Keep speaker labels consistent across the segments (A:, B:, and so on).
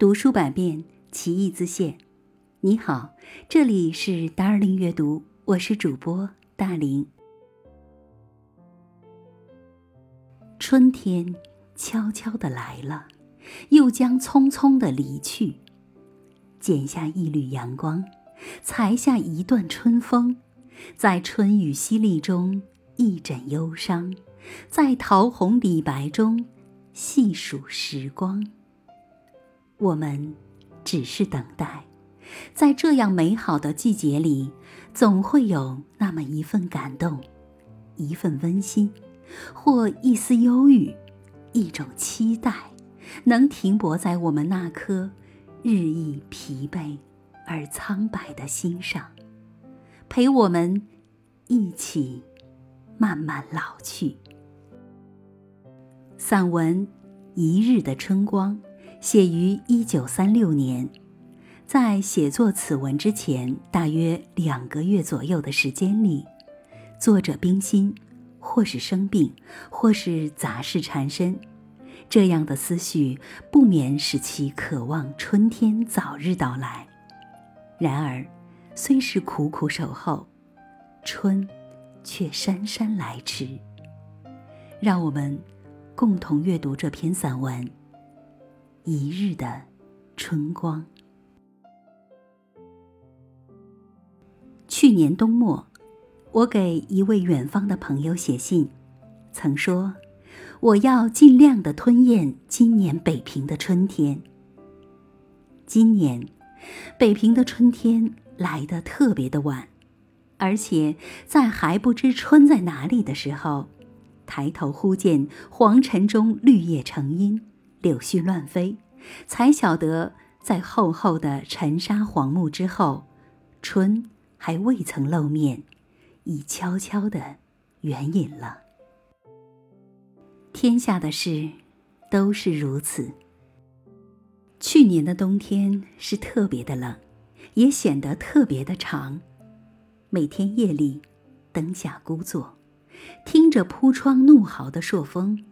A: 读书百遍，其义自现。你好，这里是达尔林阅读，我是主播大林。春天悄悄的来了，又将匆匆的离去。剪下一缕阳光，裁下一段春风，在春雨淅沥中一枕忧伤，在桃红李白中细数时光。我们只是等待。在这样美好的季节里，总会有那么一份感动，一份温馨，或一丝忧郁，一种期待，能停泊在我们那颗日益疲惫而苍白的心上，陪我们一起慢慢老去。散文《一日的春光》写于一九三六年。在写作此文之前，大约两个月左右的时间里，作者冰心，或是生病，或是杂事缠身，这样的思绪不免使其渴望春天早日到来。然而，虽是苦苦守候，春，却姗姗来迟。让我们共同阅读这篇散文《一日的春光》。去年冬末，我给一位远方的朋友写信，曾说我要尽量的吞咽今年北平的春天。今年，北平的春天来得特别的晚，而且在还不知春在哪里的时候，抬头忽见黄尘中绿叶成荫，柳絮乱飞，才晓得在厚厚的尘沙黄木之后，春。还未曾露面，已悄悄的远隐了。天下的事都是如此。去年的冬天是特别的冷，也显得特别的长。每天夜里，灯下孤坐，听着铺窗怒嚎的朔风，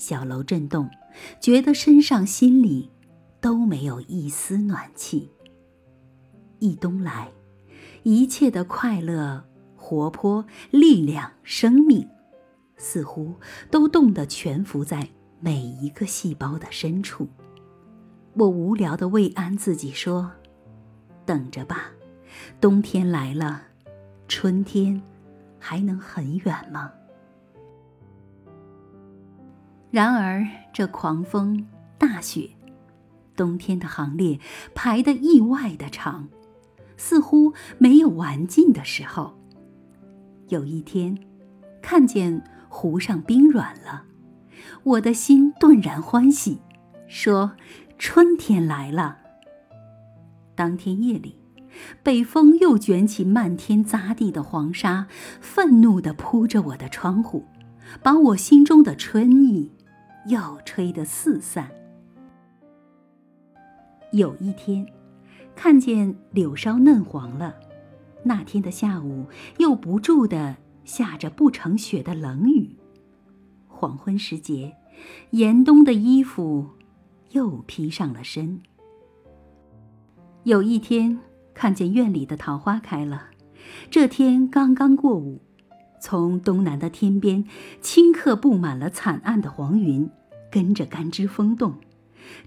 A: 小楼震动，觉得身上心里都没有一丝暖气。一冬来。一切的快乐、活泼、力量、生命，似乎都冻得蜷伏在每一个细胞的深处。我无聊的慰安自己说：“等着吧，冬天来了，春天还能很远吗？”然而，这狂风、大雪，冬天的行列排得意外的长。似乎没有完尽的时候。有一天，看见湖上冰软了，我的心顿然欢喜，说：“春天来了。”当天夜里，北风又卷起漫天匝地的黄沙，愤怒地扑着我的窗户，把我心中的春意又吹得四散。有一天。看见柳梢嫩黄了，那天的下午又不住的下着不成雪的冷雨。黄昏时节，严冬的衣服又披上了身。有一天看见院里的桃花开了，这天刚刚过午，从东南的天边顷刻布满了惨暗的黄云，跟着干枝风动。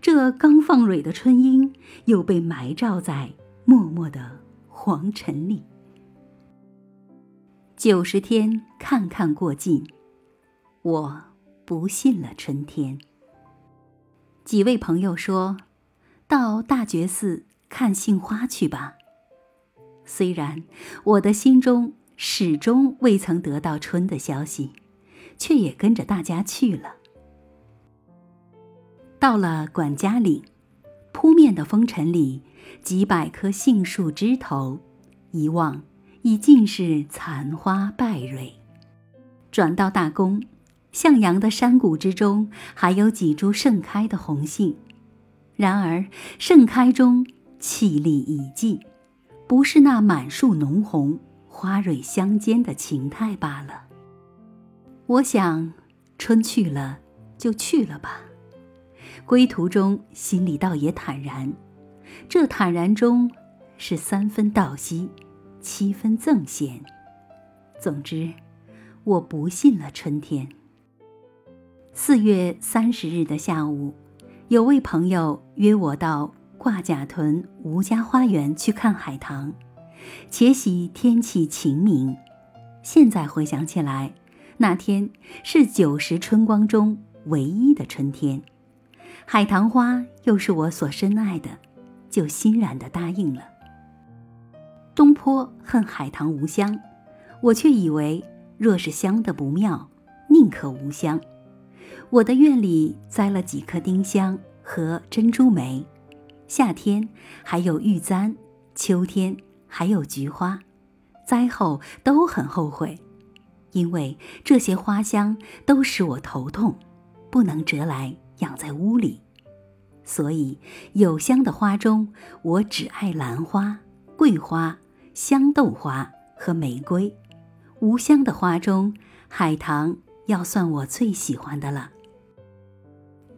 A: 这刚放蕊的春樱，又被埋罩在默默的黄尘里。九十天看看过尽，我不信了春天。几位朋友说：“到大觉寺看杏花去吧。”虽然我的心中始终未曾得到春的消息，却也跟着大家去了。到了管家岭，扑面的风尘里，几百棵杏树枝头，一望已尽是残花败蕊。转到大宫，向阳的山谷之中，还有几株盛开的红杏，然而盛开中气力已尽，不是那满树浓红、花蕊相间的情态罢了。我想，春去了就去了吧。归途中心里倒也坦然。这坦然中，是三分道惜，七分憎嫌。总之，我不信了春天。四月三十日的下午，有位朋友约我到挂甲屯吴家花园去看海棠，且喜天气晴明。现在回想起来，那天是九十春光中唯一的春天，海棠花又是我所深爱的，就欣然地答应了。东坡恨海棠无香，我却以为若是香的不妙，宁可无香。我的院里栽了几棵丁香和珍珠梅，夏天还有玉簪，秋天还有菊花。栽后都很后悔，因为这些花香都使我头痛，不能折来养在屋里。所以有香的花中，我只爱兰花、桂花、香豆花和玫瑰；无香的花中，海棠要算我最喜欢的了。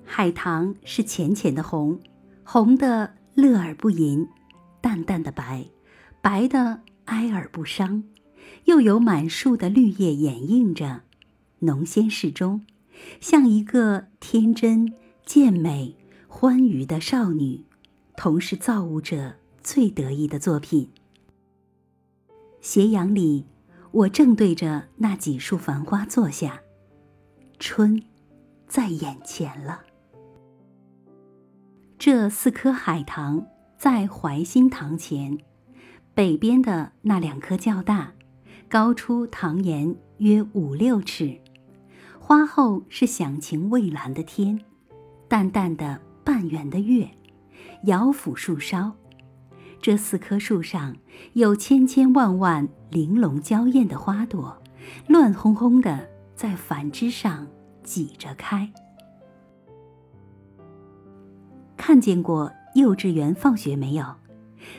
A: 海棠是浅浅的红，红的乐而不淫；淡淡的白，白的哀而不伤；又有满树的绿叶掩映着，浓鲜适中，像一个天真、健美、欢愉的少女，同是造物者最得意的作品。斜阳里，我正对着那几束繁花坐下，春，在眼前了。这四棵海棠在怀心堂前，北边的那两棵较大，高出堂檐约五六尺。花后是响晴蔚蓝的天，淡淡的半圆的月，摇抚树梢。这四棵树上有千千万万玲珑娇艳的花朵，乱哄哄的在繁枝上挤着开。看见过幼稚园放学没有？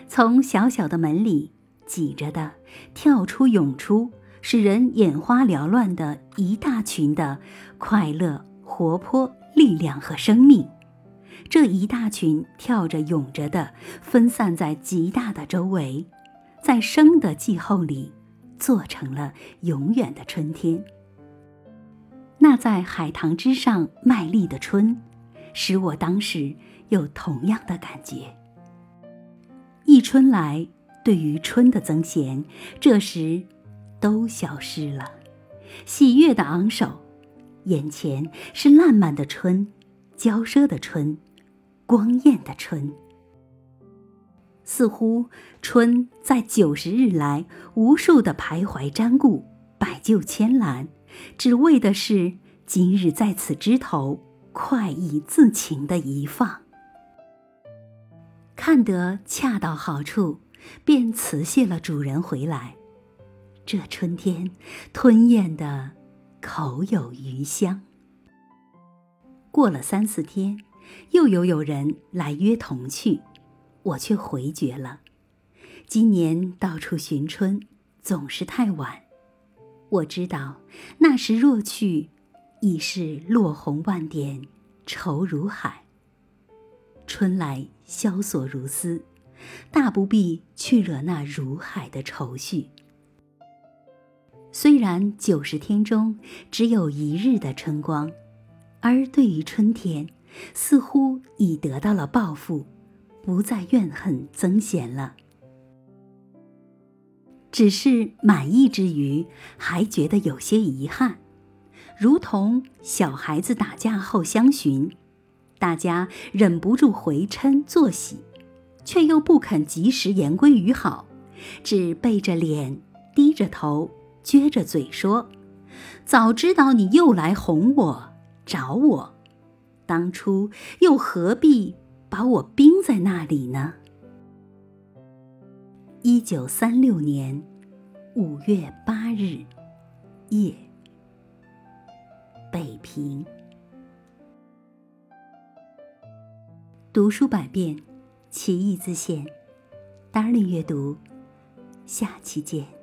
A: 从小小的门里挤着的，跳出涌出，使人眼花缭乱的一大群的快乐、活泼、力量和生命。这一大群跳着涌着的，分散在极大的周围，在生的季候里，做成了永远的春天。那在海棠之上卖力的春，使我当时。有同样的感觉。一春来，对于春的增闲，这时都消失了。喜悦的昂首，眼前是烂漫的春，娇奢的春，光艳的春。似乎春在九十日来，无数的徘徊瞻顾，摆就千兰，只为的是今日在此枝头，快意自情的一放。看得恰到好处，便辞谢了主人回来。这春天吞咽的口有余香。过了三四天，又有有人来约同去，我却回绝了。今年到处寻春，总是太晚。我知道那时若去，已是落红万点，愁如海。春来萧索如丝，大不必去惹那如海的愁绪。虽然九十天中只有一日的春光，而对于春天，似乎已得到了报复，不再怨恨增贤了。只是满意之余，还觉得有些遗憾，如同小孩子打架后相寻。大家忍不住回嗔作喜，却又不肯及时言归于好，只背着脸，低着头，撅着嘴说：“早知道你又来哄我，找我，当初又何必把我冰在那里呢？”一九三六年五月八日夜，北平。读书百遍，其义自现。Darling 阅读，下期见。